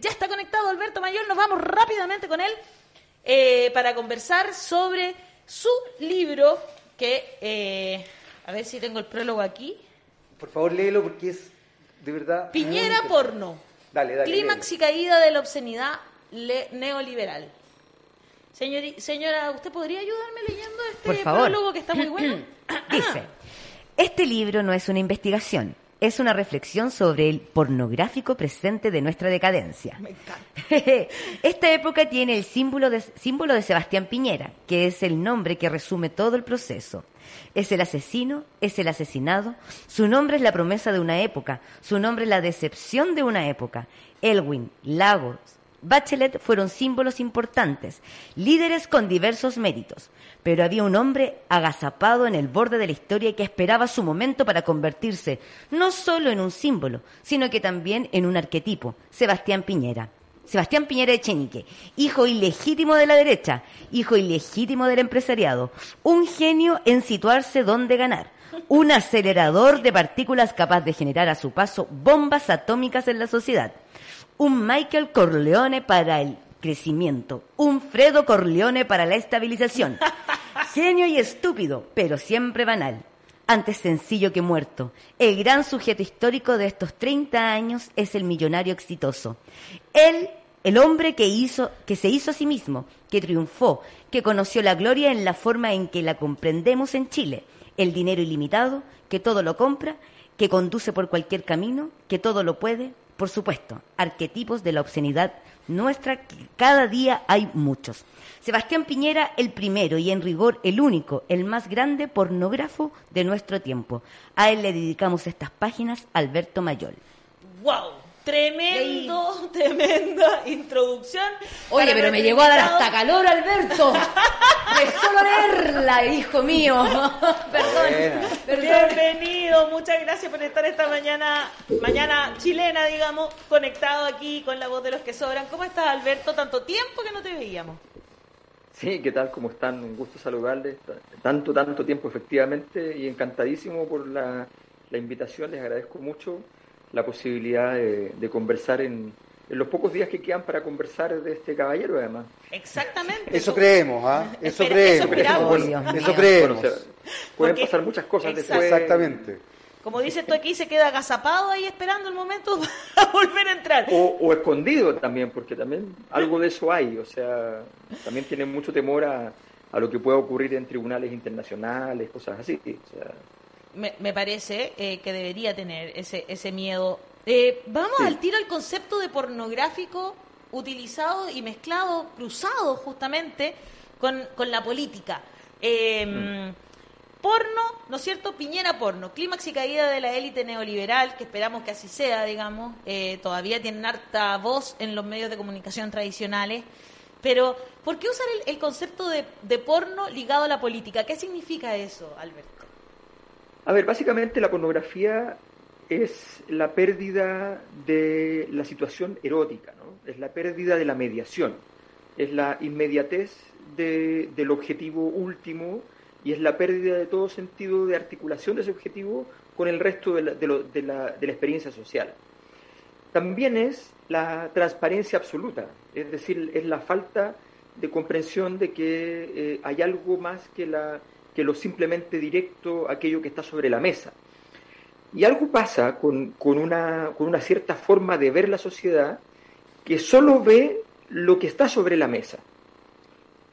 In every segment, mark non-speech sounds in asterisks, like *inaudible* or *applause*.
ya está conectado Alberto Mayor, nos vamos rápidamente con él eh, para conversar sobre su libro que, eh, a ver si tengo el prólogo aquí. Por favor, léelo porque es de verdad... Piñera Porno. Dale, dale. Clímax y caída de la obscenidad neoliberal. señora, ¿usted podría ayudarme leyendo este prólogo que está muy bueno? *clears throat* Dice, este libro no es una investigación, es una reflexión sobre el pornográfico presente de nuestra decadencia. Me encanta. *laughs* Esta época tiene el símbolo de, símbolo de Sebastián Piñera, que es el nombre que resume todo el proceso. Es el asesino, es el asesinado, su nombre es la promesa de una época, su nombre es la decepción de una época. Elwin, Lagos, Bachelet fueron símbolos importantes, líderes con diversos méritos, pero había un hombre agazapado en el borde de la historia que esperaba su momento para convertirse no solo en un símbolo, sino que también en un arquetipo, Sebastián Piñera. Sebastián Piñera Echenique, hijo ilegítimo de la derecha, hijo ilegítimo del empresariado, un genio en situarse donde ganar, un acelerador de partículas capaz de generar a su paso bombas atómicas en la sociedad un Michael Corleone para el crecimiento, un Fredo Corleone para la estabilización. *laughs* Genio y estúpido, pero siempre banal. Antes sencillo que muerto, el gran sujeto histórico de estos 30 años es el millonario exitoso. Él, el hombre que hizo, que se hizo a sí mismo, que triunfó, que conoció la gloria en la forma en que la comprendemos en Chile. El dinero ilimitado, que todo lo compra, que conduce por cualquier camino, que todo lo puede, por supuesto, arquetipos de la obscenidad nuestra, que cada día hay muchos. Sebastián Piñera, el primero y en rigor el único, el más grande pornógrafo de nuestro tiempo. A él le dedicamos estas páginas, Alberto Mayol. ¡Wow! Tremendo, *laughs* tremenda introducción. Oye, pero me llegó a dar hasta calor, Alberto. De solo leerla, hijo mío. *laughs* perdón, Bienvenido, muchas gracias por estar esta mañana, mañana chilena, digamos, conectado aquí con la voz de los que sobran. ¿Cómo estás, Alberto? Tanto tiempo que no te veíamos. Sí, ¿qué tal? ¿Cómo están? Un gusto saludarles. Tanto, tanto tiempo, efectivamente, y encantadísimo por la, la invitación. Les agradezco mucho la posibilidad de, conversar en, los pocos días que quedan para conversar de este caballero, además. Exactamente. Eso creemos, ¿ah? Eso creemos. Eso, creemos. pueden pasar muchas cosas después. Exactamente. Como dices tú aquí, se queda agazapado ahí esperando el momento *laughs* para volver a entrar. O, escondido también, porque también algo de eso hay. O sea, también tienen mucho temor a, a lo que pueda ocurrir en tribunales internacionales, cosas así. O sea, me, parece eh, que debería tener ese, ese miedo. Eh, vamos al tiro al concepto de pornográfico utilizado y mezclado, cruzado justamente con, con la política. Em, mm. Porno, ¿no es cierto? Piñera porno, clímax y caída de la élite neoliberal, que esperamos que así sea, digamos. Eh, todavía tienen harta voz en los medios de comunicación tradicionales. Pero, ¿por qué usar el, el concepto de, de porno ligado a la política? ¿Qué significa eso, Alberto? A ver, básicamente la pornografía es la pérdida de la situación erótica, ¿no? es la pérdida de la mediación, es la inmediatez del objetivo último y es la pérdida de todo sentido de articulación de ese objetivo con el resto de la, experiencia social. También es la transparencia absoluta, es decir, es la falta de comprensión de que eh, hay algo más que la que lo simplemente directo, aquello que está sobre la mesa. Y algo pasa con, una, con una cierta forma de ver la sociedad que solo ve lo que está sobre la mesa.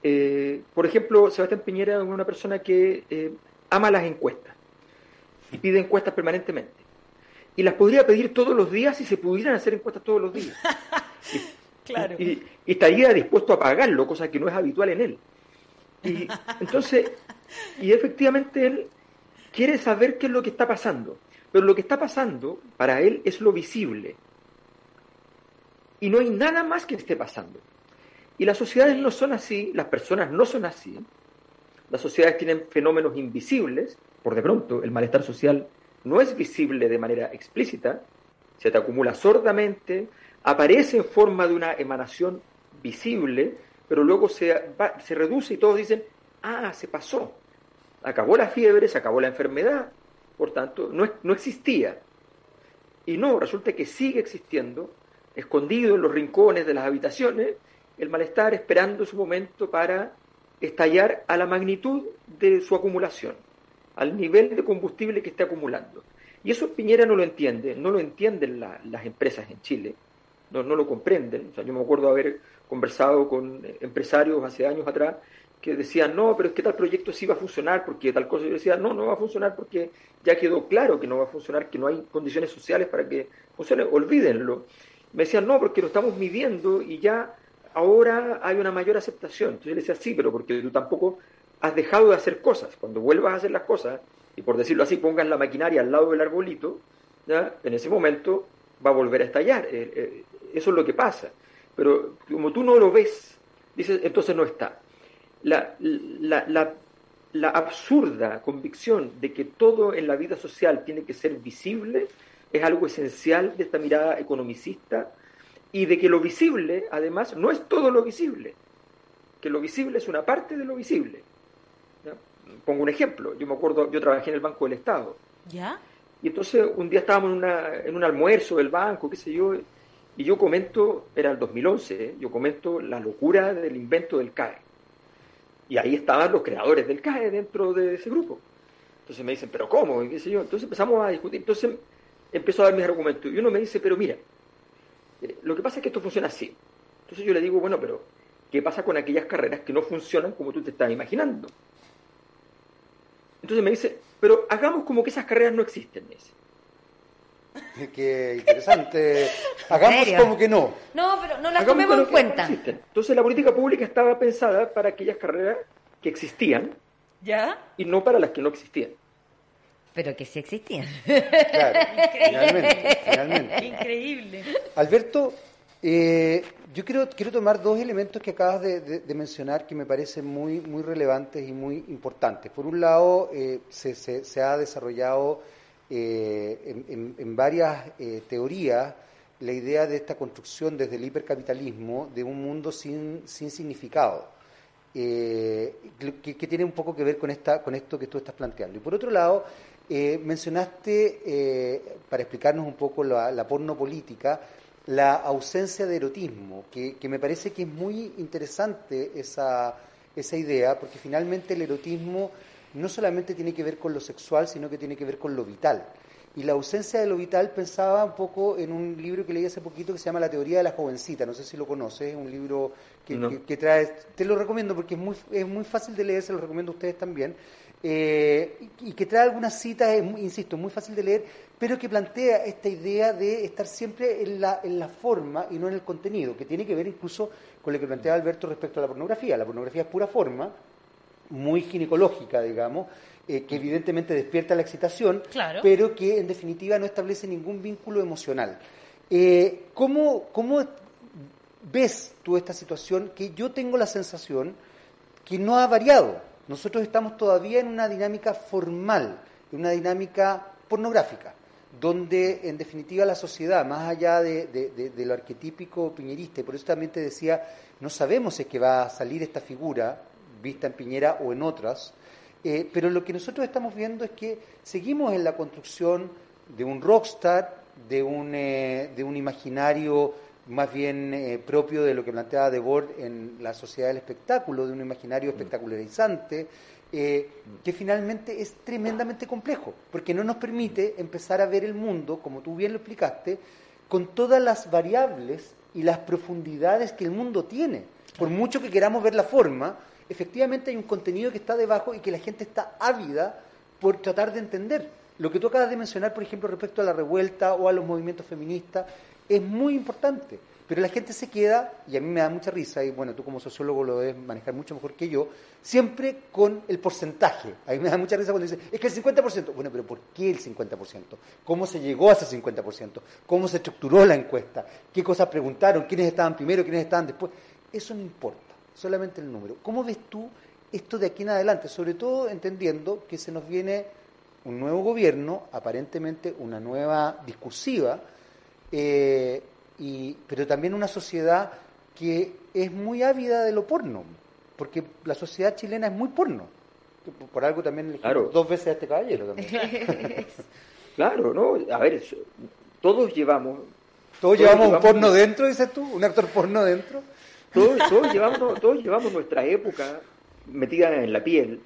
Eh, por ejemplo, Sebastián Piñera es una persona que eh, ama las encuestas y pide encuestas permanentemente. Y las podría pedir todos los días si se pudieran hacer encuestas todos los días. *laughs* claro. y, estaría dispuesto a pagarlo, cosa que no es habitual en él. Y entonces, y efectivamente él quiere saber qué es lo que está pasando. Pero lo que está pasando para él es lo visible. Y no hay nada más que esté pasando. Y las sociedades no son así, las personas no son así. Las sociedades tienen fenómenos invisibles. Por de pronto, el malestar social no es visible de manera explícita, se te acumula sordamente, aparece en forma de una emanación visible, pero luego se, se reduce y todos dicen, ah, se pasó. Acabó la fiebre, se acabó la enfermedad, por tanto, no, no existía. Y no, resulta que sigue existiendo escondido en los rincones de las habitaciones, el malestar esperando su momento para estallar a la magnitud de su acumulación, al nivel de combustible que está acumulando. Y eso Piñera no lo entiende, no lo entienden las empresas en Chile, no, no lo comprenden. O sea, yo me acuerdo haber conversado con empresarios hace años atrás que decían, no, pero es que tal proyecto sí va a funcionar porque tal cosa. Yo decía, no, no va a funcionar porque ya quedó claro que no va a funcionar, que no hay condiciones sociales para que funcione, olvídenlo. Me decían, no, porque lo estamos midiendo y ya ahora hay una mayor aceptación. Entonces yo le decía, sí, pero porque tú tampoco has dejado de hacer cosas. Cuando vuelvas a hacer las cosas, y por decirlo así, pongas la maquinaria al lado del arbolito, ¿ya? en ese momento va a volver a estallar. Eh, eh, eso es lo que pasa. Pero como tú no lo ves, dices, entonces no está. La, la, la, absurda convicción de que todo en la vida social tiene que ser visible es algo esencial de esta mirada economicista y de que lo visible, además, no es todo lo visible, que lo visible es una parte de lo visible. Pongo un ejemplo, yo me acuerdo, yo trabajé en el Banco del Estado. ¿Ya? Y entonces un día estábamos en, una, en un almuerzo del banco, qué sé yo, y yo comento, era el 2011, ¿eh? yo comento la locura del invento del CAE. Y ahí estaban los creadores del CAE dentro de ese grupo. Entonces me dicen, ¿pero cómo? Entonces empezamos a discutir. Entonces empezó a dar mis argumentos. Y uno me dice, pero mira, eh, lo que pasa es que esto funciona así. Entonces yo le digo, bueno, pero ¿qué pasa con aquellas carreras que no funcionan como tú te estás imaginando? Entonces me dice, pero hagamos como que esas carreras no existen. Me *laughs* Qué interesante. Hagamos como que no. No, pero no las tomemos en cuenta. Entonces la política pública estaba pensada para aquellas carreras que existían ¿Ya? y no para las que no existían. Pero que sí existían. Claro, finalmente, finalmente. Increíble. Alberto, eh, yo quiero, quiero tomar dos elementos que acabas de, mencionar que me parecen muy, muy relevantes y muy importantes. Por un lado, eh, se, se, ha desarrollado eh, en, varias eh, teorías la idea de esta construcción desde el hipercapitalismo de un mundo sin, sin significado, eh, que, tiene un poco que ver con, esta, con esto que tú estás planteando. Y por otro lado, mencionaste, para explicarnos un poco la, la porno política, la ausencia de erotismo, que, que, me parece que es muy interesante esa, esa idea, porque finalmente el erotismo no solamente tiene que ver con lo sexual, sino que tiene que ver con lo vital. Y la ausencia de lo vital pensaba un poco en un libro que leí hace poquito que se llama La teoría de la jovencita, no sé si lo conoces, es un libro que, trae, te lo recomiendo porque es muy, es muy fácil de leer, se lo recomiendo a ustedes también, eh, y, que trae algunas citas, es insisto, muy fácil de leer, pero que plantea esta idea de estar siempre en la, en la forma y no en el contenido, que tiene que ver incluso con lo que plantea Alberto respecto a la pornografía. La pornografía es pura forma, muy ginecológica, digamos, eh, que evidentemente despierta la excitación, pero que en definitiva no establece ningún vínculo emocional. Eh, ¿cómo, ¿Cómo ves tú esta situación que yo tengo la sensación que no ha variado? Nosotros estamos todavía en una dinámica formal, en una dinámica pornográfica, donde en definitiva la sociedad, más allá de, de, lo arquetípico piñerista, y por eso también te decía, no sabemos si es que va a salir esta figura vista en Piñera o en otras, eh, pero lo que nosotros estamos viendo es que seguimos en la construcción de un rockstar, de un, eh, de un imaginario más bien eh, propio de lo que planteaba Debord en la sociedad del espectáculo, de un imaginario espectacularizante, que finalmente es tremendamente complejo, porque no nos permite empezar a ver el mundo, como tú bien lo explicaste, con todas las variables y las profundidades que el mundo tiene. Por mucho que queramos ver la forma, efectivamente hay un contenido que está debajo y que la gente está ávida por tratar de entender. Lo que tú acabas de mencionar, por ejemplo, respecto a la revuelta o a los movimientos feministas, es muy importante. Pero la gente se queda, y a mí me da mucha risa, y bueno, tú como sociólogo lo debes manejar mucho mejor que yo, siempre con el porcentaje. A mí me da mucha risa cuando dice, es que el 50%. Bueno, pero ¿por qué el 50%? ¿Cómo se llegó a ese 50%? ¿Cómo se estructuró la encuesta? ¿Qué cosas preguntaron? ¿Quiénes estaban primero? ¿Quiénes estaban después? Eso no importa solamente el número. ¿Cómo ves tú esto de aquí en adelante? Sobre todo entendiendo que se nos viene un nuevo gobierno, aparentemente una nueva discursiva, eh, y, pero también una sociedad que es muy ávida de lo porno, porque la sociedad chilena es muy porno. Por algo también le claro. dos veces a este caballero también. *laughs* claro, ¿no? A ver, todos llevamos Todos, llevamos, un porno dentro, dices tú, un actor porno dentro. Todos, todos, llevamos, todos llevamos nuestra época metida en la piel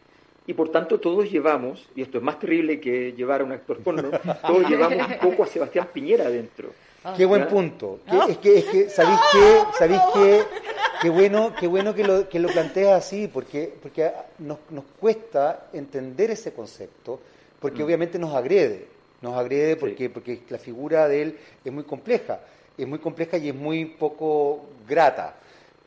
y por tanto todos llevamos, y esto es más terrible que llevar a un actor porno, todos llevamos un poco a Sebastián Piñera adentro. Qué buen punto. es que, es que, *laughs* ¿sabéis qué? ¿Sabéis qué? Qué bueno, qué bueno que lo, que lo planteas así, porque, porque nos, nos cuesta entender ese concepto, porque mm. obviamente nos agrede, nos agrede porque, porque la figura de él es muy compleja, es muy compleja y es muy poco grata,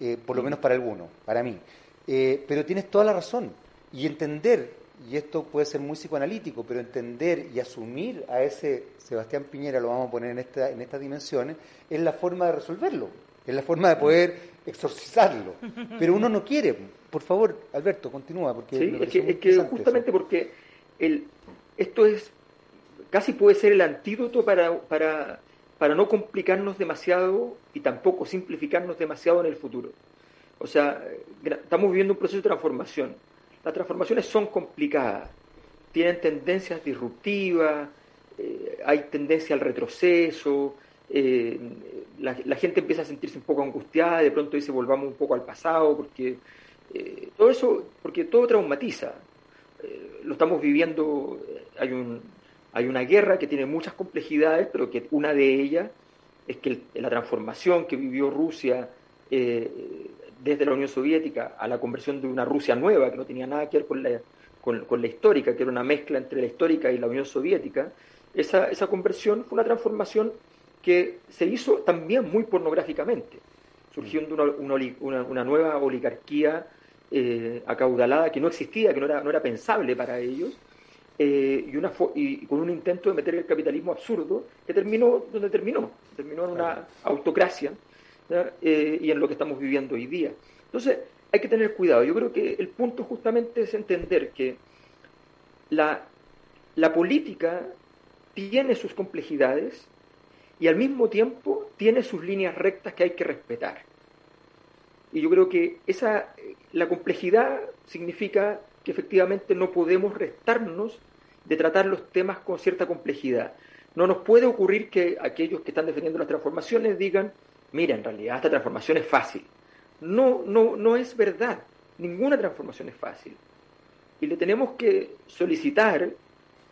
eh, por lo menos para algunos, para mí. Eh, pero tienes toda la razón, y entender, y esto puede ser muy psicoanalítico, pero entender y asumir a ese Sebastián Piñera, lo vamos a poner en, esta, en estas dimensiones, es la forma de resolverlo, es la forma de poder exorcizarlo. Pero uno no quiere. Por favor, Alberto, continúa. Porque sí, es que, justamente porque el, esto es casi puede ser el antídoto para, para, para no complicarnos demasiado y tampoco simplificarnos demasiado en el futuro. O sea, estamos viviendo un proceso de transformación. Las transformaciones son complicadas, tienen tendencias disruptivas, eh, hay tendencia al retroceso, eh, la, gente empieza a sentirse un poco angustiada, de pronto dice volvamos un poco al pasado, porque eh, todo eso, porque todo traumatiza. Eh, lo estamos viviendo, hay, un, hay una guerra que tiene muchas complejidades, pero que una de ellas es que la transformación que vivió Rusia desde la Unión Soviética a la conversión de una Rusia nueva, que no tenía nada que ver con la, histórica, que era una mezcla entre la histórica y la Unión Soviética, esa, conversión fue una transformación que se hizo también muy pornográficamente, surgiendo una, una, nueva oligarquía eh, acaudalada que no existía, que no era pensable para ellos, eh, y, una, y con un intento de meter el capitalismo absurdo que terminó donde terminó, terminó en una autocracia eh, y en lo que estamos viviendo hoy día. Entonces, hay que tener cuidado. Yo creo que el punto justamente es entender que la, la política tiene sus complejidades y al mismo tiempo tiene sus líneas rectas que hay que respetar. Y yo creo que esa, la complejidad significa que efectivamente no podemos restarnos de tratar los temas con cierta complejidad. No nos puede ocurrir que aquellos que están defendiendo las transformaciones digan, mira, en realidad esta transformación es fácil. No, no, no es verdad. Ninguna transformación es fácil. Y le tenemos que solicitar,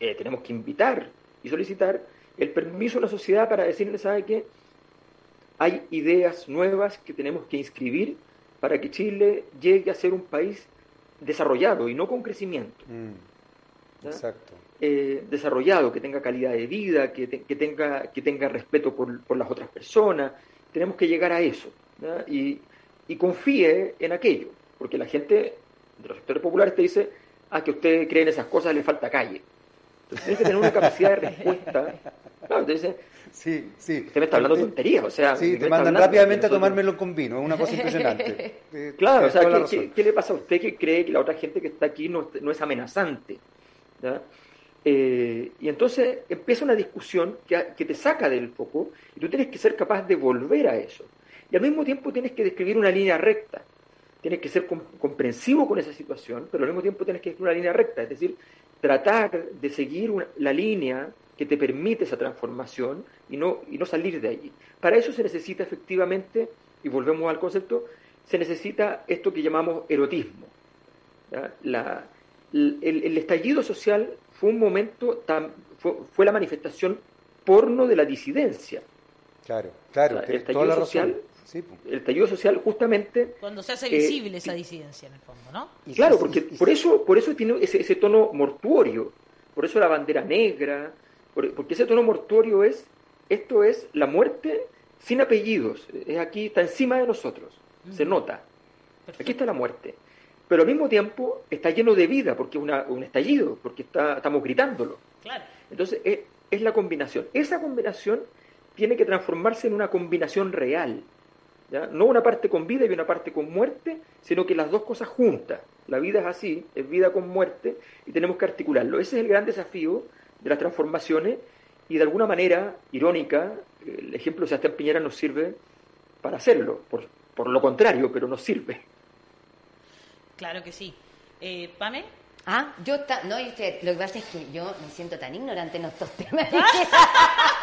eh, tenemos que invitar y solicitar el permiso de la sociedad para decirle, ¿sabe qué? Hay ideas nuevas que tenemos que inscribir para que Chile llegue a ser un país desarrollado y no con crecimiento. Mm, exacto. Eh, desarrollado, que tenga calidad de vida, que, tenga, que tenga respeto por, las otras personas. Tenemos que llegar a eso. Y, y confíe en aquello, porque la gente de los sectores populares te dice, ah, que usted cree en esas cosas, le falta calle. Entonces tienes que tener una capacidad de respuesta. Claro, entonces, sí, sí. Usted me está hablando de tonterías, o sea. Sí, te mandan rápidamente a tomármelo con vino, es una cosa impresionante. *laughs* claro, o sea, ¿qué, le pasa a usted que cree que la otra gente que está aquí no, no es amenazante? Eh, y entonces empieza una discusión que, que, te saca del foco y tú tienes que ser capaz de volver a eso. Y al mismo tiempo tienes que describir una línea recta. Tienes que ser comprensivo con esa situación, pero al mismo tiempo tienes que describir una línea recta. Es decir, tratar de seguir la línea que te permite esa transformación y no, y no salir de allí. Para eso se necesita efectivamente, y volvemos al concepto, se necesita esto que llamamos erotismo. La, el, estallido social fue un momento, tan, fue, la manifestación porno de la disidencia. Claro, claro, el estallido social el estallido social justamente... Cuando se hace visible eh, esa disidencia en el fondo, ¿no? claro, porque por eso, por eso tiene ese, ese tono mortuorio, por eso la bandera negra, porque ese tono mortuorio es, esto es la muerte sin apellidos, es aquí, está encima de nosotros, se nota. Aquí está la muerte. Pero al mismo tiempo está lleno de vida, porque es un estallido, porque está, estamos gritándolo. Claro. Entonces es, es la combinación. Esa combinación tiene que transformarse en una combinación real. No una parte con vida y una parte con muerte, sino que las dos cosas juntas. La vida es así, es vida con muerte, y tenemos que articularlo. Ese es el gran desafío de las transformaciones, y de alguna manera, irónica, el ejemplo de Sebastián Piñera nos sirve para hacerlo, por, por lo contrario, pero nos sirve. Claro que sí. Eh, ¿Pame? Ah, yo no, lo que pasa es que yo me siento tan ignorante en estos temas. *laughs* *laughs*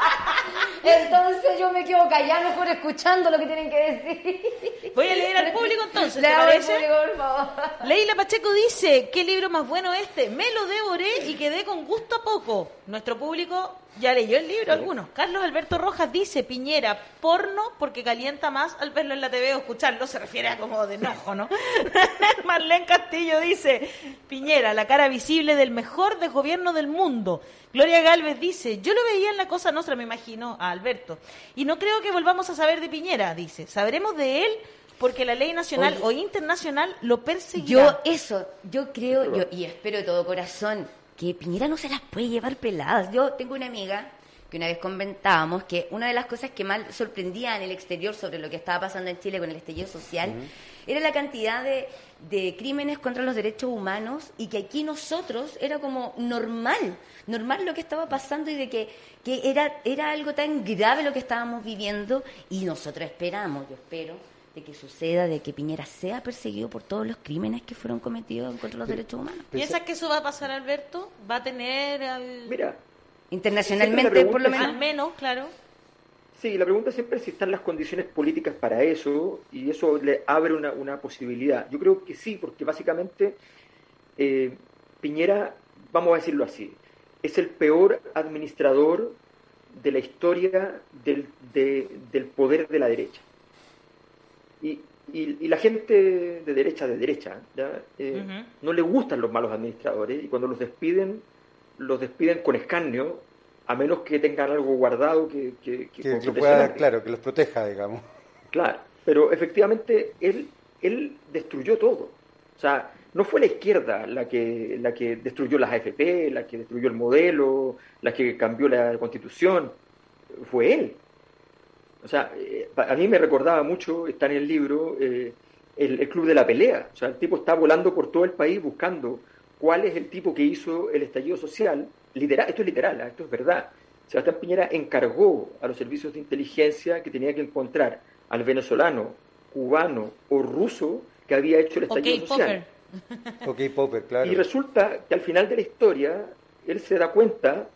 Entonces yo me quedo callada mejor escuchando lo que tienen que decir. Voy a leer al público entonces, por favor. Leila Pacheco dice, ¿qué libro más bueno este? Me lo devoré y quedé con gusto a poco. Nuestro público ya leyó el libro, algunos. Carlos Alberto Rojas dice, Piñera, porno porque calienta más al verlo en la TV o escucharlo. Se refiere a como de enojo, ¿no? *laughs* Marlene Castillo dice, Piñera, la cara visible del mejor desgobierno del mundo. Gloria Galvez dice, yo lo veía en la Cosa Nostra, me imagino, a Alberto. Y no creo que volvamos a saber de Piñera, dice. Sabremos de él porque la ley nacional Oye. o internacional lo perseguirá. Yo eso, yo creo, yo, y espero de todo corazón, que Piñera no se las puede llevar peladas. Yo tengo una amiga que una vez comentábamos que una de las cosas que más sorprendía en el exterior sobre lo que estaba pasando en Chile con el estallido social era la cantidad de, de crímenes contra los derechos humanos y que aquí nosotros era como normal, normal lo que estaba pasando y de que, que era, era algo tan grave lo que estábamos viviendo y nosotros esperamos, yo espero, de que suceda, de que Piñera sea perseguido por todos los crímenes que fueron cometidos contra los derechos humanos. ¿Piensas que eso va a pasar, Alberto? ¿Va a tener al, Mira, Internacionalmente, por lo pregunta al menos. menos, claro? Sí, la pregunta siempre es si están las condiciones políticas para eso y eso le abre una, una posibilidad. Yo creo que sí, porque básicamente eh, Piñera, vamos a decirlo así, es el peor administrador de la historia del, de- del poder de la derecha. Y, y- y la gente de derecha, de derecha, ¿ya? Eh, no le gustan los malos administradores y cuando los despiden, los despiden con escarnio, a menos que tengan algo guardado que, que, que Que, pueda, claro, que los proteja, digamos. Claro, pero efectivamente él, él destruyó todo. O sea, no fue la izquierda la que, la que destruyó las AFP, la que destruyó el modelo, la que cambió la constitución, fue él. O sea, eh, a mí me recordaba mucho, está en el libro, eh, el, el club de la pelea. O sea, el tipo está volando por todo el país buscando cuál es el tipo que hizo el estallido social. Literal, esto es literal, ¿ah? esto es verdad. Sebastián Piñera encargó a los servicios de inteligencia que tenía que encontrar al venezolano, cubano o ruso que había hecho el estallido social. Popper. *laughs* Ok, Popper, claro. Y resulta que al final de la historia, él se da cuenta,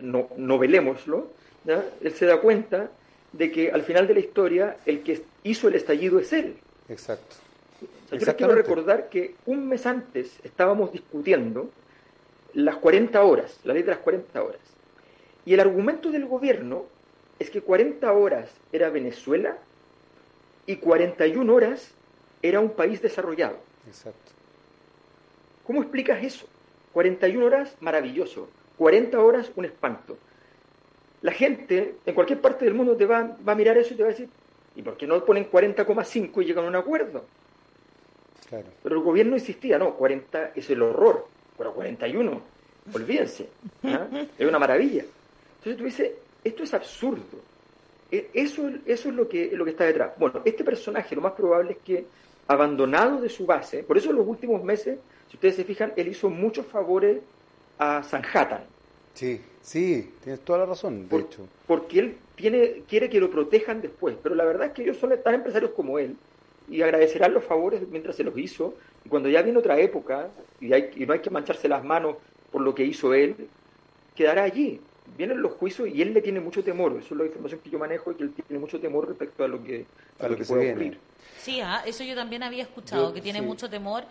no, novelémoslo, ¿ya? él se da cuenta de que al final de la historia el que hizo el estallido es él. Exacto. O sea, yo les quiero recordar que un mes antes estábamos discutiendo las 40 horas, la ley de las 40 horas. Y el argumento del gobierno es que 40 horas era Venezuela y 41 horas era un país desarrollado. Exacto. ¿Cómo explicas eso? 41 horas, maravilloso. 40 horas, un espanto. La gente en cualquier parte del mundo te va, va a mirar eso y te va a decir, ¿y por qué no ponen 40,5 y llegan a un acuerdo? Claro. Pero el gobierno insistía, no, 40 es el horror, pero 41, olvídense, ¿ah? es una maravilla. Entonces tú dices, esto es absurdo. E- Eso, eso es lo que, lo que está detrás. Bueno, este personaje lo más probable es que, abandonado de su base, por eso en los últimos meses, si ustedes se fijan, él hizo muchos favores a Sanhattan, Sí, sí, tienes toda la razón, de por- hecho. porque él tiene, quiere que lo protejan después, pero la verdad es que ellos son tan empresarios como él y agradecerán los favores mientras se los hizo y cuando ya viene otra época y, hay, y no hay que mancharse las manos por lo que hizo él, quedará allí. Vienen los juicios y él le tiene mucho temor, eso es la información que yo manejo y que él tiene mucho temor respecto a lo que, A lo que viene. ocurrir. Sí, ah, eso yo también había escuchado, Yo- que tiene sí. mucho temor.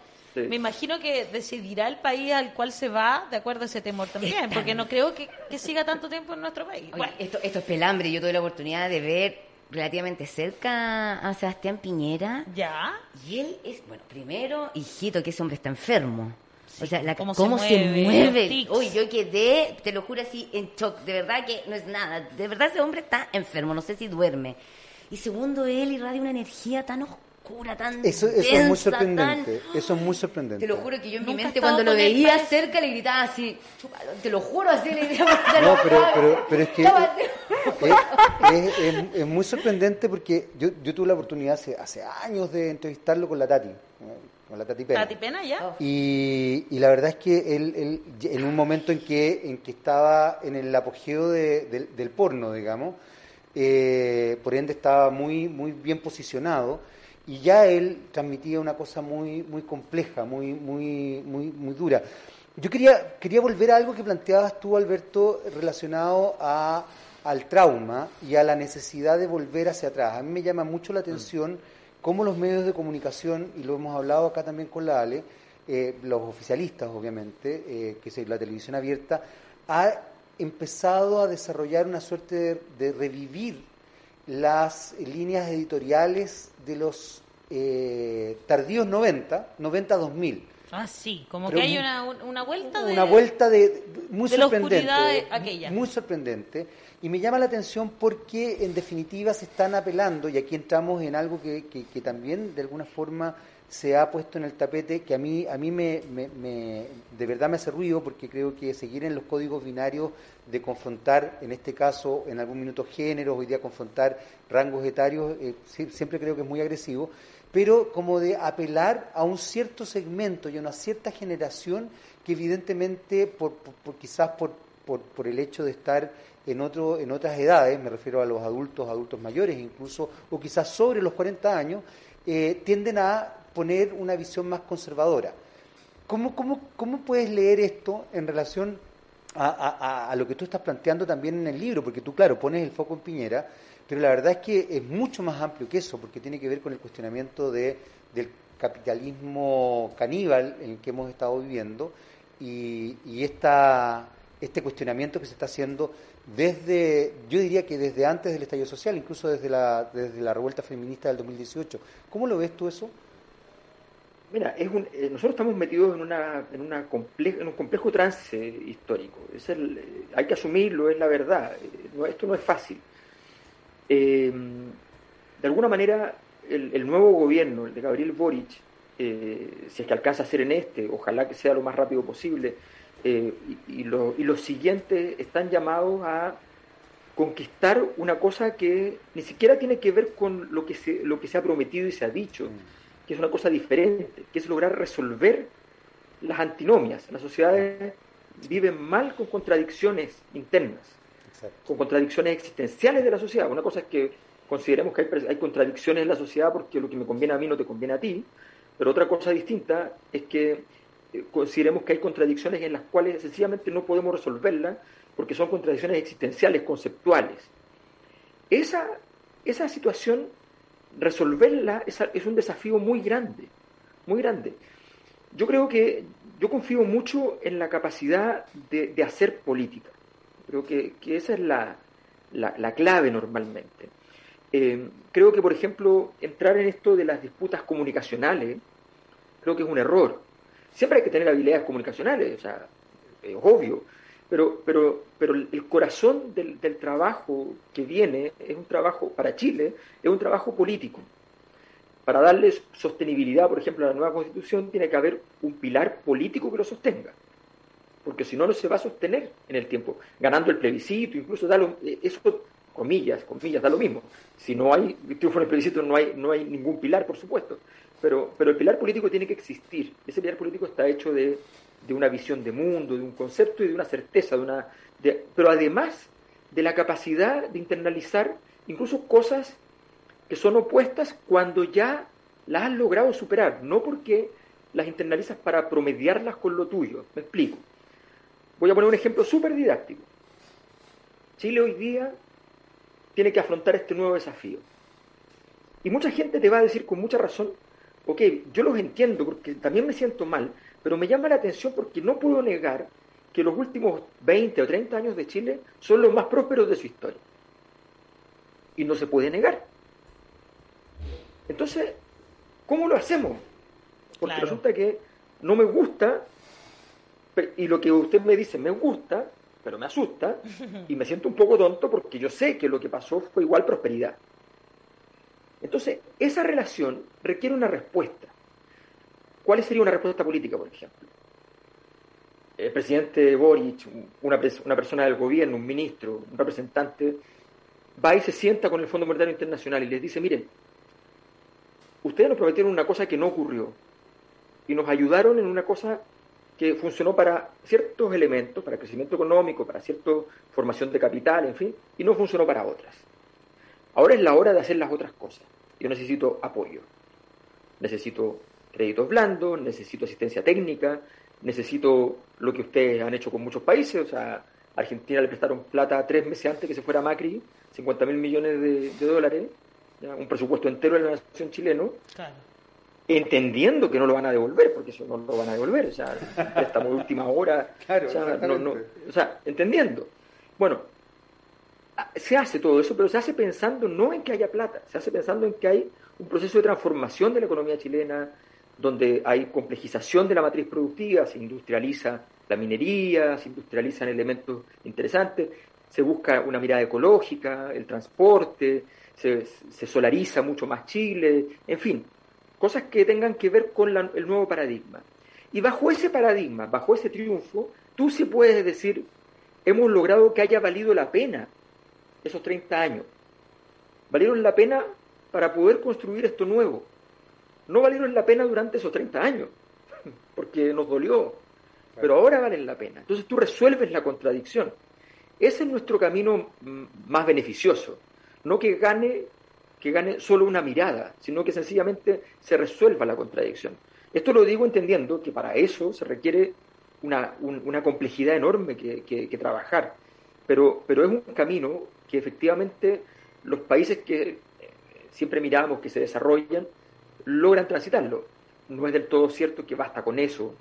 Sí. Me imagino que decidirá el país al cual se va de acuerdo a ese temor también, porque no creo que, que siga tanto tiempo en nuestro país. Oye, Bueno, esto, esto es pelambre. Yo tuve la oportunidad de ver relativamente cerca a Sebastián Piñera. ya. Y él es, bueno, primero, hijito, que ese hombre está enfermo. o sea, la- cómo cómo, se se, mueve, mueve. los tics. Uy, yo quedé, te lo juro así, en shock. De verdad que no es nada. De verdad ese hombre está enfermo, no sé si duerme. Y segundo, él irradia una energía tan oscura, tan Eso, eso es muy sorprendente. tan- Eso es muy sorprendente. Te lo juro que yo en mi mente cuando lo veía cerca le gritaba así, "Chúpalo", te lo juro así le gritaba. *laughs* No, pero, pero, pero es que es, es- es- es muy sorprendente porque yo, yo tuve la oportunidad hace, hace años de entrevistarlo con la Tati, con la Tati Pena. ¿Tati Pena ya? Oh. Y, y la verdad es que él, él, en un momento en que, en que estaba en el apogeo de- del, del porno, digamos, eh, por ende estaba muy, muy bien posicionado y ya él transmitía una cosa muy, muy compleja, muy, muy, muy, muy dura. Yo quería, quería volver a algo que planteabas tú, Alberto, relacionado a, al trauma y a la necesidad de volver hacia atrás. A mí me llama mucho la atención cómo los medios de comunicación, y lo hemos hablado acá también con la Ale, eh, los oficialistas obviamente, eh, que es la televisión abierta, ha empezado a desarrollar una suerte de, revivir las líneas editoriales de los eh, tardíos 90, 90-2000 Ah, sí, como que hay una, una vuelta de... Una vuelta de, muy de sorprendente. La aquella. Muy sorprendente. Y me llama la atención porque en definitiva se están apelando, y aquí entramos en algo que, que, también de alguna forma se ha puesto en el tapete, que a mí, a mí me, de verdad me hace ruido, porque creo que seguir en los códigos binarios de confrontar, en este caso, en algún minuto géneros, hoy día confrontar rangos etarios, eh, siempre creo que es muy agresivo. Pero como de apelar a un cierto segmento y a una cierta generación que evidentemente, por, quizás por, por, el hecho de estar en, otro, en otras edades, me refiero a los adultos, adultos mayores incluso, o quizás sobre los 40 años, eh, tienden a poner una visión más conservadora. ¿Cómo, puedes leer esto en relación a, lo que tú estás planteando también en el libro? Porque tú, claro, pones el foco en Piñera, pero la verdad es que es mucho más amplio que eso, porque tiene que ver con el cuestionamiento de, del capitalismo caníbal en el que hemos estado viviendo y, este cuestionamiento que se está haciendo desde, yo diría que desde antes del estallido social, incluso desde la, desde la revuelta feminista del 2018. ¿Cómo lo ves tú eso? Mira, es un, eh, nosotros estamos metidos en, una, en, una en un complejo trance histórico. Es el, eh, hay que asumirlo, es la verdad. Eh, esto no es fácil. De alguna manera, el, nuevo gobierno, el de Gabriel Boric, si es que alcanza a ser en este, ojalá que sea lo más rápido posible, eh, y, los siguientes están llamados a conquistar una cosa que ni siquiera tiene que ver con lo que se, lo que se ha prometido y se ha dicho, mm. Que es una cosa diferente, que es lograr resolver las antinomias. Las sociedades viven mal con contradicciones internas con contradicciones existenciales de la sociedad. Una cosa es que consideremos que hay, contradicciones en la sociedad porque lo que me conviene a mí no te conviene a ti, pero otra cosa distinta es que eh, consideremos que hay contradicciones en las cuales sencillamente no podemos resolverlas porque son contradicciones existenciales, conceptuales. Esa, esa situación, resolverla es, un desafío muy grande, muy grande. Yo creo que yo confío mucho en la capacidad de hacer política. Creo que, esa es la, la, clave normalmente. Eh, creo que, por ejemplo, entrar en esto de las disputas comunicacionales, creo que es un error. Siempre hay que tener habilidades comunicacionales, o sea, es obvio, pero, pero, pero el corazón del, del, trabajo que viene es un trabajo para Chile, es un trabajo político. Para darles sostenibilidad, por ejemplo, a la nueva constitución, tiene que haber un pilar político que lo sostenga porque si no, no se va a sostener en el tiempo, ganando el plebiscito, incluso da eh, eso, comillas, comillas, da lo mismo. Si no hay triunfo en el plebiscito, no hay, no hay ningún pilar, por supuesto, pero, pero el pilar político tiene que existir. Ese pilar político está hecho de, de una visión de mundo, de un concepto y de una certeza, de una, de, pero además de la capacidad de internalizar incluso cosas que son opuestas cuando ya las has logrado superar, no porque las internalizas para promediarlas con lo tuyo. Me explico. Voy a poner un ejemplo súper didáctico. Chile hoy día tiene que afrontar este nuevo desafío. Y mucha gente te va a decir con mucha razón, ok, yo los entiendo porque también me siento mal, pero me llama la atención porque no puedo negar que los últimos 20 o 30 años de Chile son los más prósperos de su historia. Y no se puede negar. Entonces, ¿cómo lo hacemos? Porque resulta que no me gusta y lo que usted me dice me gusta, pero me asusta *laughs* y me siento un poco tonto porque yo sé que lo que pasó fue igual prosperidad. Entonces, esa relación requiere una respuesta. ¿Cuál sería una respuesta política, por ejemplo? El presidente Boric, una, persona del gobierno, un ministro, un representante, va y se sienta con el Fondo Monetario Internacional y les dice, miren, ustedes nos prometieron una cosa que no ocurrió y nos ayudaron en una cosa que funcionó para ciertos elementos, para crecimiento económico, para cierta formación de capital, en fin, y no funcionó para otras. Ahora es la hora de hacer las otras cosas. Yo necesito apoyo, necesito créditos blandos, necesito asistencia técnica, necesito lo que ustedes han hecho con muchos países, o sea, Argentina le prestaron plata tres meses antes que se fuera Macri, 50 mil millones de, dólares, un presupuesto entero de la nación chileno, entendiendo que no lo van a devolver, porque eso no lo van a devolver, o sea, *laughs* estamos última hora, o, sea, entendiendo. Bueno, se hace todo eso, pero se hace pensando no en que haya plata, se hace pensando en que hay un proceso de transformación de la economía chilena, donde hay complejización de la matriz productiva, se industrializa la minería, se industrializan elementos interesantes, se busca una mirada ecológica, el transporte, se, solariza mucho más Chile, en fin, cosas que tengan que ver con el nuevo paradigma. Y bajo ese paradigma, bajo ese triunfo, tú sí puedes decir, hemos logrado que haya valido la pena esos 30 años. Valieron la pena para poder construir esto nuevo. No valieron la pena durante esos 30 años, porque nos dolió, pero ahora valen la pena. Entonces tú resuelves la contradicción. Ese es nuestro camino mm, más beneficioso. No que gane, que gane solo una mirada, sino que sencillamente se resuelva la contradicción. Esto lo digo entendiendo que para eso se requiere una, complejidad enorme que, trabajar. Pero, pero es un camino que efectivamente los países que eh, siempre miramos que se desarrollan logran transitarlo. No es del todo cierto que basta con eso,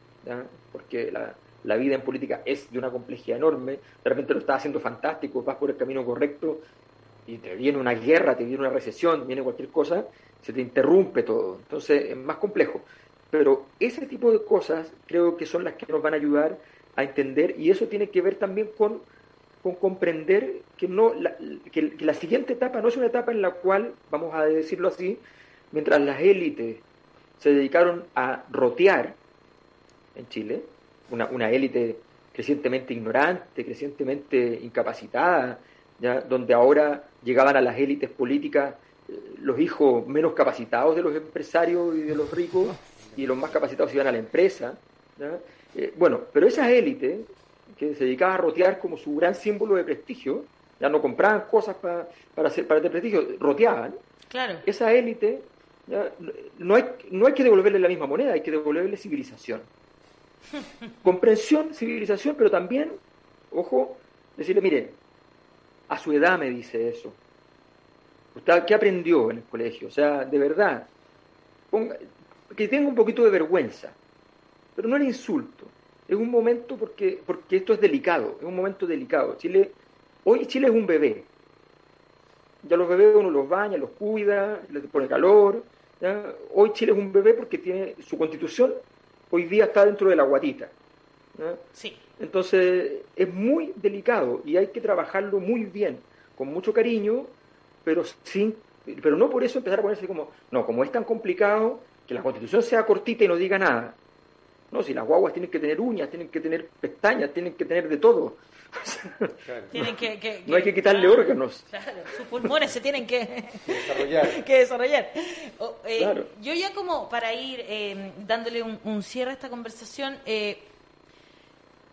porque la, la vida en política es de una complejidad enorme, de repente lo estás haciendo fantástico, vas por el camino correcto y te viene una guerra, te viene una recesión, viene cualquier cosa, se te interrumpe todo. Entonces es más complejo. Pero ese tipo de cosas creo que son las que nos van a ayudar a entender y eso tiene que ver también con, con comprender que, no, que, la siguiente etapa no es una etapa en la cual, vamos a decirlo así, mientras las élites se dedicaron a rotear en Chile, una, una élite crecientemente ignorante, crecientemente incapacitada, ¿ya? donde ahora llegaban a las élites políticas eh, los hijos menos capacitados de los empresarios y de los ricos y los más capacitados iban a la empresa. Eh, bueno, pero esas élites que se dedicaban a rotear como su gran símbolo de prestigio, ya no compraban cosas para, para, hacer, para tener prestigio, roteaban. Claro. Esa élite, no, hay, no hay que devolverle la misma moneda, hay que devolverle civilización. *laughs* Comprensión, civilización, pero también, ojo, decirle, mire, a su edad me dice eso. ¿Usted qué aprendió en el colegio? O sea, de verdad, que tenga un poquito de vergüenza, pero no el insulto. Es un momento porque, porque esto es delicado, es un momento delicado. Chile, hoy Chile es un bebé. Ya los bebés uno los baña, los cuida, les pone calor. Hoy Chile es un bebé porque tiene su constitución hoy día está dentro de la guatita. Sí. Entonces es muy delicado y hay que trabajarlo muy bien, con mucho cariño, pero sin, pero no por eso empezar a ponerse como, no, como es tan complicado, que la constitución sea cortita y no diga nada. No, si las guaguas tienen que tener uñas, tienen que tener pestañas, tienen que tener de todo. Tienen que, no hay que quitarle órganos. Claro, sus pulmones se tienen que, desarrollar. que desarrollar. *laughs* Eh, yo ya como para ir eh, dándole un, cierre a esta conversación, eh,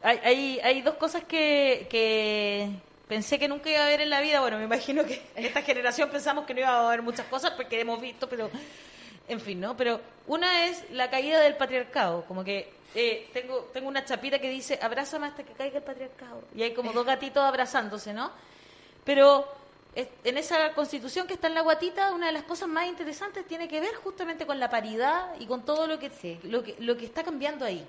hay, hay, hay, dos cosas que, que pensé que nunca iba a haber en la vida. Bueno, me imagino que en esta generación pensamos que no iba a haber muchas cosas porque hemos visto, pero en fin, ¿no? Pero una es la caída del patriarcado, como que eh, tengo, tengo una chapita que dice, abrázame hasta que caiga el patriarcado. Y hay como dos gatitos abrazándose, ¿no? Pero en esa constitución que está en la guatita, una de las cosas más interesantes tiene que ver justamente con la paridad y con todo lo que, lo que, lo que está cambiando ahí.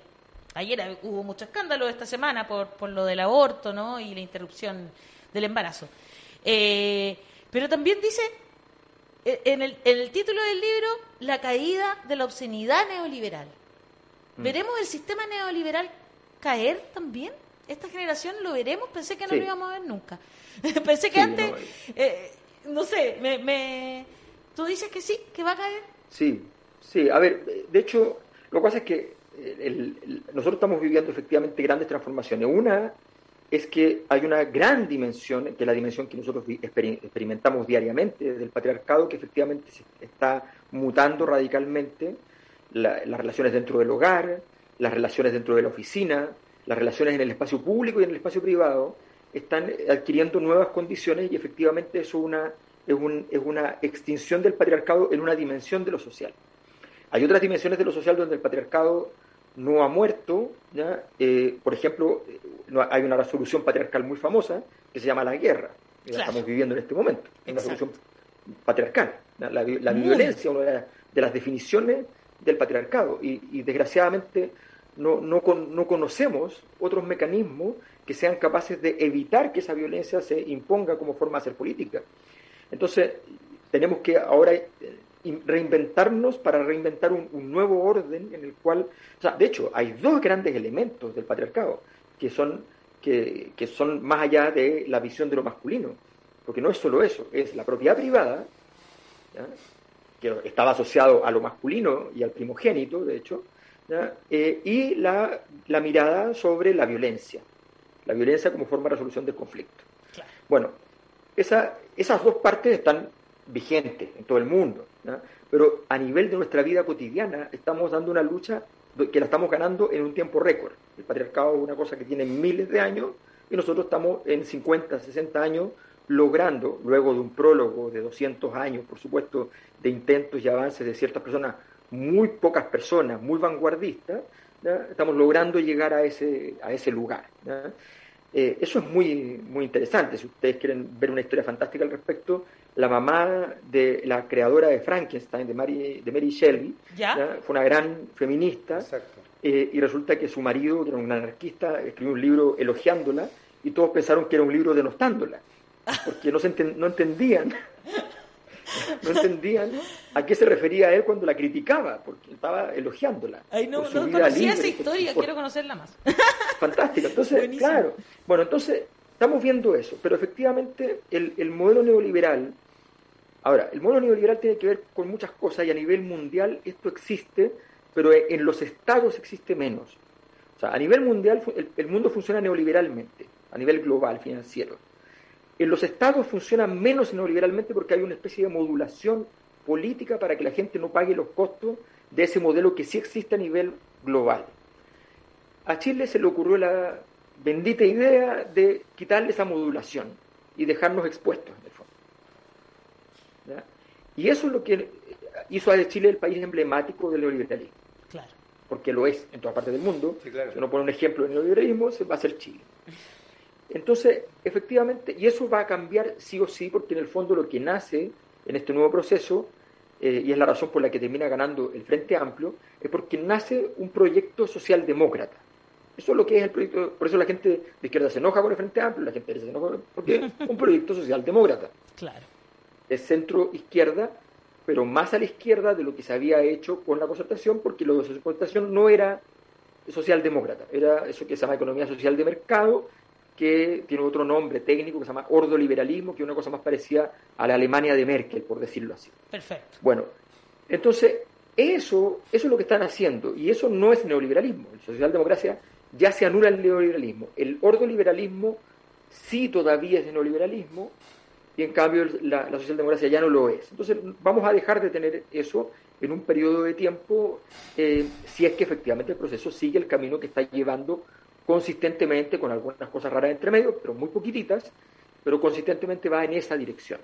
Ayer hubo mucho escándalo esta semana por, por lo del aborto, ¿no? Y la interrupción del embarazo. Eh, pero también dice en el, en el título del libro, la caída de la obscenidad neoliberal. Mm. ¿Veremos el sistema neoliberal caer también? ¿Esta generación lo veremos? Pensé que no lo íbamos a ver nunca. *laughs* Pensé que antes, eh, no, sé, me, me, tú dices que sí, que va a caer. Sí, sí. A ver, de hecho, lo que pasa es que nosotros estamos viviendo efectivamente grandes transformaciones. Una es que hay una gran dimensión, que es la dimensión que nosotros experimentamos diariamente del patriarcado, que efectivamente se está mutando radicalmente las relaciones dentro del hogar, las relaciones dentro de la oficina, las relaciones en el espacio público y en el espacio privado, están adquiriendo nuevas condiciones y efectivamente es una, es, es una extinción del patriarcado en una dimensión de lo social. Hay otras dimensiones de lo social donde el patriarcado no ha muerto. Eh, por ejemplo, hay una resolución patriarcal muy famosa que se llama la guerra, y la estamos viviendo en este momento, una resolución patriarcal. La, violencia, una de las definiciones del patriarcado, y, desgraciadamente no, no, no conocemos otros mecanismos que sean capaces de evitar que esa violencia se imponga como forma de hacer política. Entonces, tenemos que ahora eh, reinventarnos para reinventar un, nuevo orden en el cual, o sea, de hecho, hay dos grandes elementos del patriarcado que son, que, que son más allá de la visión de lo masculino, porque no es solo eso, es la propiedad privada, que estaba asociado a lo masculino y al primogénito, de hecho, eh, y la, la, mirada sobre la violencia, la violencia como forma de resolución del conflicto. Bueno, esa, esas dos partes están vigentes en todo el mundo, pero a nivel de nuestra vida cotidiana estamos dando una lucha que la estamos ganando en un tiempo récord. El patriarcado es una cosa que tiene miles de años y nosotros estamos en 50, 60 años logrando, luego de un prólogo de 200 años, por supuesto, de intentos y avances de ciertas personas, muy pocas personas, muy vanguardistas, estamos logrando llegar a ese, a ese lugar. Eh, eso es muy, muy interesante. Si ustedes quieren ver una historia fantástica al respecto, la mamá de la creadora de Frankenstein, de Mary, de Mary Shelley, fue una gran feminista. Eh, y resulta que su marido, que era un anarquista, escribió un libro elogiándola y todos pensaron que era un libro denostándola, porque no, se no entendían no entendían a qué se refería él cuando la criticaba, porque estaba elogiándola. Ay, no, no conocía esa historia, quiero conocerla más. *laughs* Fantástica. Entonces, claro. Bueno, entonces, estamos viendo eso, pero efectivamente el, el modelo neoliberal, ahora, el modelo neoliberal tiene que ver con muchas cosas y a nivel mundial esto existe, pero en los estados existe menos. O sea, a nivel mundial el mundo funciona neoliberalmente, a nivel global, financiero. En los estados funciona menos neoliberalmente porque hay una especie de modulación política para que la gente no pague los costos de ese modelo que sí existe a nivel global. A Chile se le ocurrió la bendita idea de quitarle esa modulación y dejarnos expuestos. Y eso es lo que hizo a Chile el país emblemático del neoliberalismo. Claro. Porque lo es en todas partes del mundo. Si uno pone un ejemplo de neoliberalismo, se va a ser Chile. Entonces, efectivamente, y eso va a cambiar sí o sí, porque en el fondo lo que nace en este nuevo proceso, eh, y es la razón por la que termina ganando el Frente Amplio, es porque nace un proyecto socialdemócrata. Eso es lo que es el proyecto, por eso la gente de izquierda se enoja con el Frente Amplio, la gente de derecha se enoja porque es un proyecto socialdemócrata. Claro. Es centro-izquierda, pero más a la izquierda de lo que se había hecho con la concertación, porque lo de la concertación no era socialdemócrata, era eso que se llama economía social de mercado, que tiene otro nombre técnico que se llama ordoliberalismo, que es una cosa más parecida a la Alemania de Merkel, por decirlo así. Perfecto. Bueno, entonces, eso, eso es lo que están haciendo, y eso no es neoliberalismo. En socialdemocracia ya se anula el neoliberalismo. El ordoliberalismo sí todavía es neoliberalismo, y en cambio la, socialdemocracia ya no lo es. Entonces, vamos a dejar de tener eso en un periodo de tiempo, eh, si es que efectivamente el proceso sigue el camino que está llevando consistentemente, con algunas cosas raras entre medio, pero muy poquititas, pero consistentemente va en esa dirección.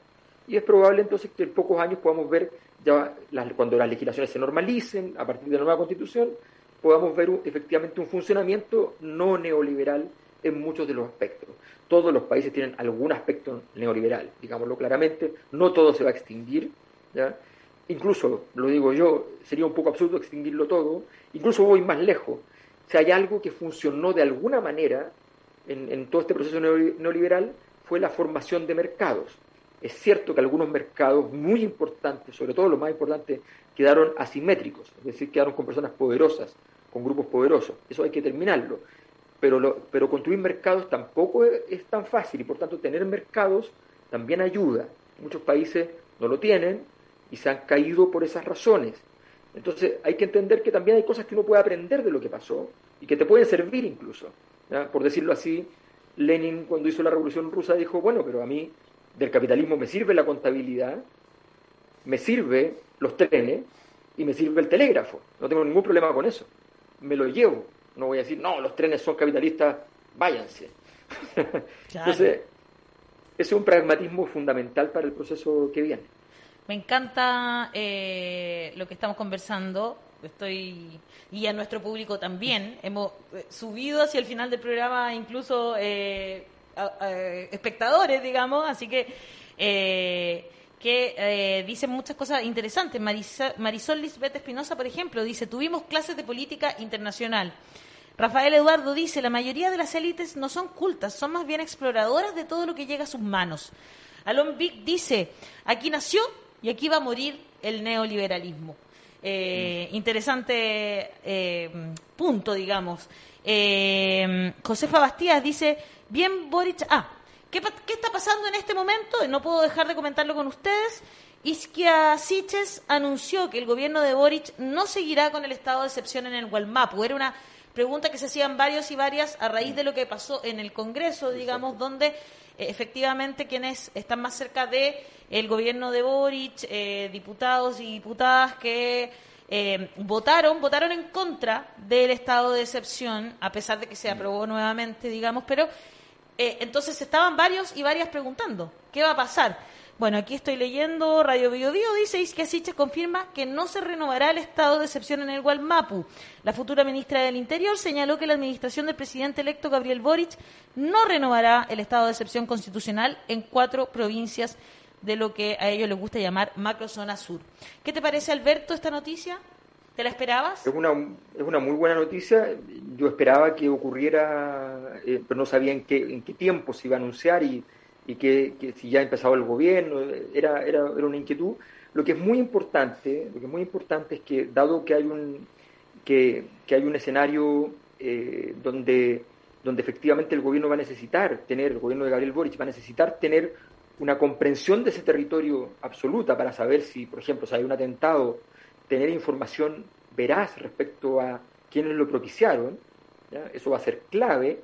Y es probable entonces que en pocos años podamos ver, ya cuando las legislaciones se normalicen, a partir de la nueva constitución, podamos ver efectivamente un funcionamiento no neoliberal en muchos de los aspectos. Todos los países tienen algún aspecto neoliberal, digámoslo claramente, no todo se va a extinguir, incluso, lo digo yo, sería un poco absurdo extinguirlo todo, incluso voy más lejos, si hay algo que funcionó de alguna manera en, todo este proceso neoliberal, fue la formación de mercados. Es cierto que algunos mercados muy importantes, sobre todo los más importantes, quedaron asimétricos, es decir, quedaron con personas poderosas, con grupos poderosos. Eso hay que terminarlo. Pero, pero construir mercados tampoco es, es tan fácil y por tanto tener mercados también ayuda. Muchos países no lo tienen y se han caído por esas razones. Entonces hay que entender que también hay cosas que uno puede aprender de lo que pasó y que te pueden servir incluso. Por decirlo así, Lenin cuando hizo la revolución rusa dijo, bueno, pero a mí del capitalismo me sirve la contabilidad, me sirve los trenes y me sirve el telégrafo. No tengo ningún problema con eso. Me lo llevo. No voy a decir, no, los trenes son capitalistas, váyanse. *laughs* Entonces, ese es un pragmatismo fundamental para el proceso que viene. Me encanta eh, lo que estamos conversando. Estoy y a nuestro público también. Hemos eh, subido hacia el final del programa incluso eh, espectadores, digamos, así que que dicen muchas cosas interesantes. Marisol Lisbeth Espinosa, por ejemplo, dice, tuvimos clases de política internacional. Rafael Eduardo dice, la mayoría de las élites no son cultas, son más bien exploradoras de todo lo que llega a sus manos. Alon Vic dice, aquí nació y aquí va a morir el neoliberalismo. Eh, interesante eh, punto, digamos. Eh, Josefa Bastías dice, bien Boric... Ah, ¿qué, ¿qué, está pasando en este momento? No puedo dejar de comentarlo con ustedes. Isquia Siches anunció que el gobierno de Boric no seguirá con el estado de excepción en el Gualmapu. Era una pregunta que se hacían varios y varias a raíz de lo que pasó en el Congreso, digamos, donde eh, efectivamente quienes están más cerca de el gobierno de Boric, eh, diputados y diputadas que eh, votaron, votaron en contra del estado de excepción, a pesar de que se aprobó nuevamente, digamos, pero entonces estaban varios y varias preguntando, ¿qué va a pasar? Bueno, aquí estoy leyendo Radio Bio, Bio dice que Siche confirma que no se renovará el estado de excepción en el Gualmapu. La futura ministra del Interior señaló que la administración del presidente electo Gabriel Boric no renovará el estado de excepción constitucional en cuatro provincias de lo que a ellos les gusta llamar macrozona sur. ¿Qué te parece, Alberto, esta noticia? ¿Te la esperabas? Es una, es una muy buena noticia. Yo esperaba que ocurriera, eh, pero no sabía en qué, en qué tiempo se iba a anunciar y y que, si ya ha empezado el gobierno, era, era, era, una inquietud. Lo que es muy importante, lo que es muy importante es que dado que hay un, que, que hay un escenario eh, donde, donde efectivamente el gobierno va a necesitar tener, el gobierno de Gabriel Boric va a necesitar tener una comprensión de ese territorio absoluta para saber si, por ejemplo, si hay un atentado, tener información veraz respecto a quienes lo propiciaron, eso va a ser clave,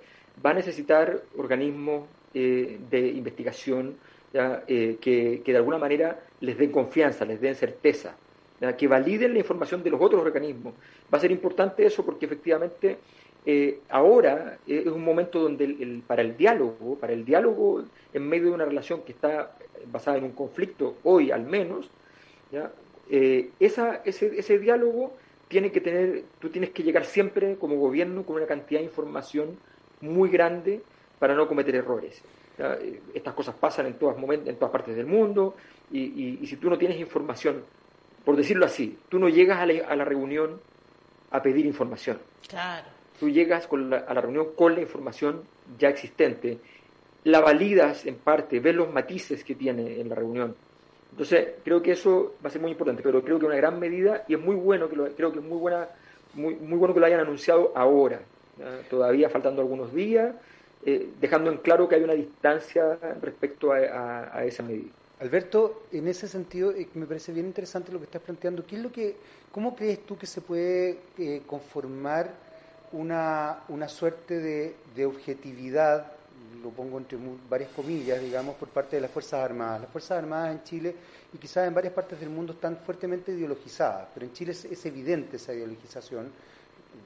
va a necesitar organismos eh, de investigación eh, que, de alguna manera les den confianza, les den certeza, que validen la información de los otros organismos. Va a ser importante eso porque efectivamente eh, ahora es un momento donde para el diálogo, para el diálogo en medio de una relación que está basada en un conflicto, hoy al menos, esa, ese, ese diálogo tiene que tener, tú tienes que llegar siempre como gobierno con una cantidad de información muy grande para no cometer errores. Estas cosas pasan en todas, en todas partes del mundo y, si tú no tienes información, por decirlo así, tú no llegas a la, reunión a pedir información. Claro. Tú llegas a la reunión con la información ya existente, la validas en parte, ves los matices que tiene en la reunión. Entonces, creo que eso va a ser muy importante, pero creo que una gran medida, y es muy bueno, que lo, creo que es muy, buena, muy, muy bueno que lo hayan anunciado ahora, todavía faltando algunos días, eh, dejando en claro que hay una distancia respecto a, esa medida. Alberto, en ese sentido eh, me parece bien interesante lo que estás planteando. ¿Qué es lo que, ¿Cómo crees tú que se puede eh, conformar una, una suerte de, objetividad, lo pongo entre varias comillas, digamos, por parte de las Fuerzas Armadas? Las Fuerzas Armadas en Chile y quizás en varias partes del mundo están fuertemente ideologizadas, pero en Chile es evidente esa ideologización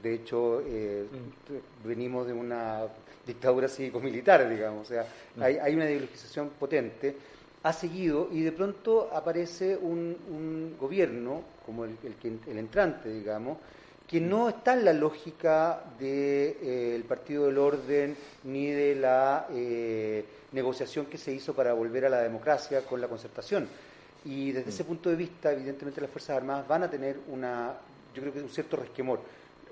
de hecho, eh, mm. venimos de una dictadura cívico-militar, digamos, o sea, mm. hay, una ideologización potente, ha seguido y de pronto aparece un, gobierno, como el, el, entrante, digamos, que no está en la lógica del de, eh, Partido del Orden ni de la eh, negociación que se hizo para volver a la democracia con la concertación. Y desde mm. ese punto de vista, evidentemente las Fuerzas Armadas van a tener una, yo creo que un cierto resquemor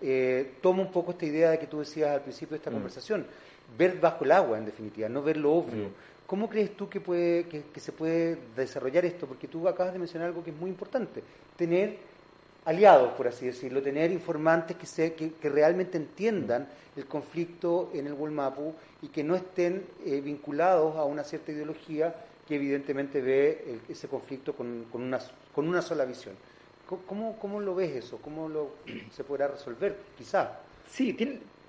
eh, tomo un poco esta idea de que tú decías al principio de esta mm. conversación, ver bajo el agua en definitiva, no ver lo obvio. Mm. ¿Cómo crees tú que, puede, que, se puede desarrollar esto? Porque tú acabas de mencionar algo que es muy importante, tener aliados, por así decirlo, tener informantes que, se, que, realmente entiendan el conflicto en el Wolmapu y que no estén eh, vinculados a una cierta ideología que evidentemente ve ese conflicto con, con, una, con una sola visión. ¿Cómo, cómo lo ves eso? ¿Cómo se podrá resolver? Quizá. Sí,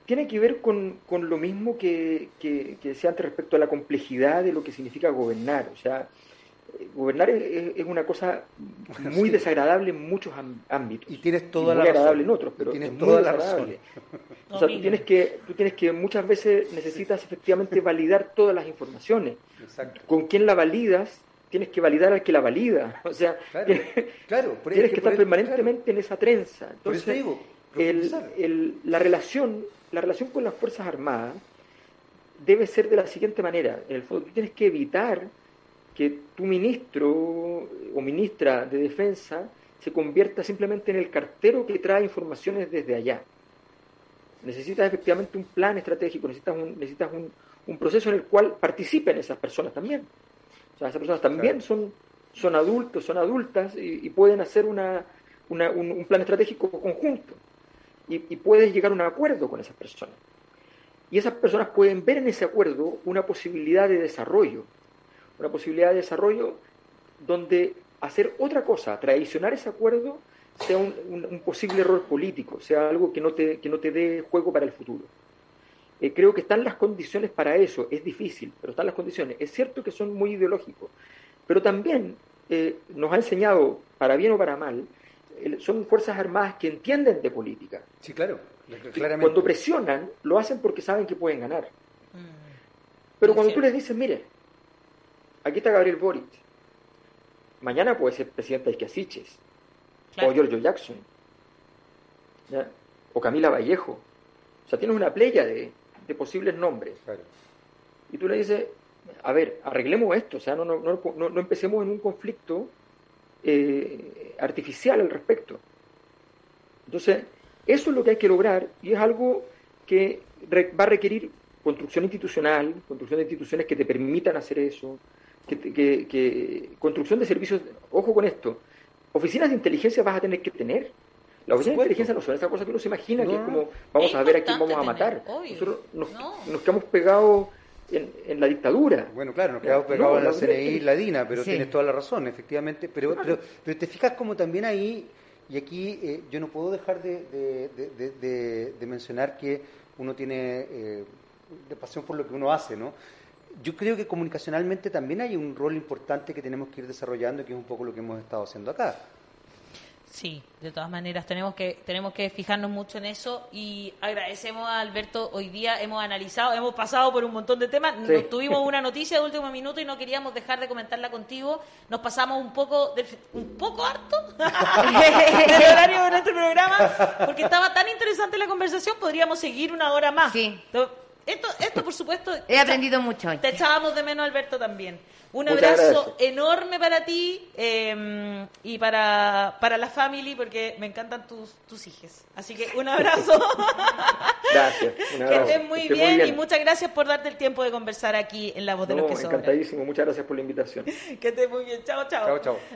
tiene, que ver con, con lo mismo que, que, que, decía antes respecto a la complejidad de lo que significa gobernar. O sea, eh, gobernar es, es una cosa muy desagradable en muchos ámbitos. Y tienes toda muy la agradable en otros, pero tienes toda la razón. O sea, tú tienes, que, tú tienes que muchas veces necesitas efectivamente *laughs* validar todas las informaciones. Exacto. Con quién la validas tienes que validar al que la valida. *laughs* O sea, claro, tienes, *laughs* que, estar permanentemente en esa trenza. Entonces, la, relación, la relación con las Fuerzas Armadas debe ser de la siguiente manera. En el fondo, tú tienes que evitar que tu ministro o ministra de Defensa se convierta simplemente en el cartero que trae informaciones desde allá. Necesitas efectivamente un plan estratégico, necesitas un, necesitas un, un proceso en el cual participen esas personas también. O sea, esas personas también son, son adultos, son adultas y, pueden hacer una, un, plan estratégico conjunto. Y, y puedes llegar a un acuerdo con esas personas. Y esas personas pueden ver en ese acuerdo una posibilidad de desarrollo, una posibilidad de desarrollo donde hacer otra cosa, traicionar ese acuerdo, sea un, posible error político, sea algo que no te, que no te dé juego para el futuro. Eh, creo que están las condiciones para eso, es difícil, pero están las condiciones. Es cierto que son muy ideológicos, pero también eh, nos ha enseñado, para bien o para mal, son fuerzas armadas que entienden de política. Sí, claro, claramente. Cuando presionan, lo hacen porque saben que pueden ganar. Mm. Pero cuando tú les dices, mire, aquí está Gabriel Boric, mañana puede ser presidente de Casiches, o Giorgio Jackson, o Camila Vallejo. O sea, tienes una playa de, posibles nombres. Y tú le dices, a ver, arreglemos esto, o sea, no, no, no, no empecemos en un conflicto eh, artificial al respecto. Entonces, eso es lo que hay que lograr y es algo que va a requerir construcción institucional, construcción de instituciones que te permitan hacer eso, que, construcción de servicios, ojo con esto, oficinas de inteligencia vas a tener que tener. Las oficinas de inteligencia no son esa cosa que uno se imagina, que es como, vamos a ver a quién vamos a matar. Nosotros nos, quedamos pegados en, la dictadura. Bueno, claro, nos quedamos pegados en la CNI y la DINA, pero tienes toda la razón, efectivamente. Pero, pero, pero, te fijas como también ahí, y aquí eh, yo no puedo dejar de, de, mencionar que uno tiene eh, de pasión por lo que uno hace, ¿no? Yo creo que comunicacionalmente también hay un rol importante que tenemos que ir desarrollando, que es un poco lo que hemos estado haciendo acá. Sí, de todas maneras tenemos que tenemos que fijarnos mucho en eso y agradecemos a Alberto. Hoy día hemos analizado, hemos pasado por un montón de temas. tuvimos una noticia de último minuto y no queríamos dejar de comentarla contigo. Nos pasamos un poco un poco harto *laughs* del horario de nuestro programa porque estaba tan interesante la conversación. Podríamos seguir una hora más. Sí. Esto, esto por supuesto. He aprendido mucho hoy. Te echábamos de menos, Alberto, también. Un abrazo enorme para ti em, y para, para la family, porque me encantan tus, tus hijas. Así que un abrazo. *laughs* Gracias. que estés muy, bien, y muchas gracias por darte el tiempo de conversar aquí en La Voz de los que Sobran. Encantadísimo, muchas gracias por la invitación. *laughs* que estés muy bien. Chao, chao. Chao, chao.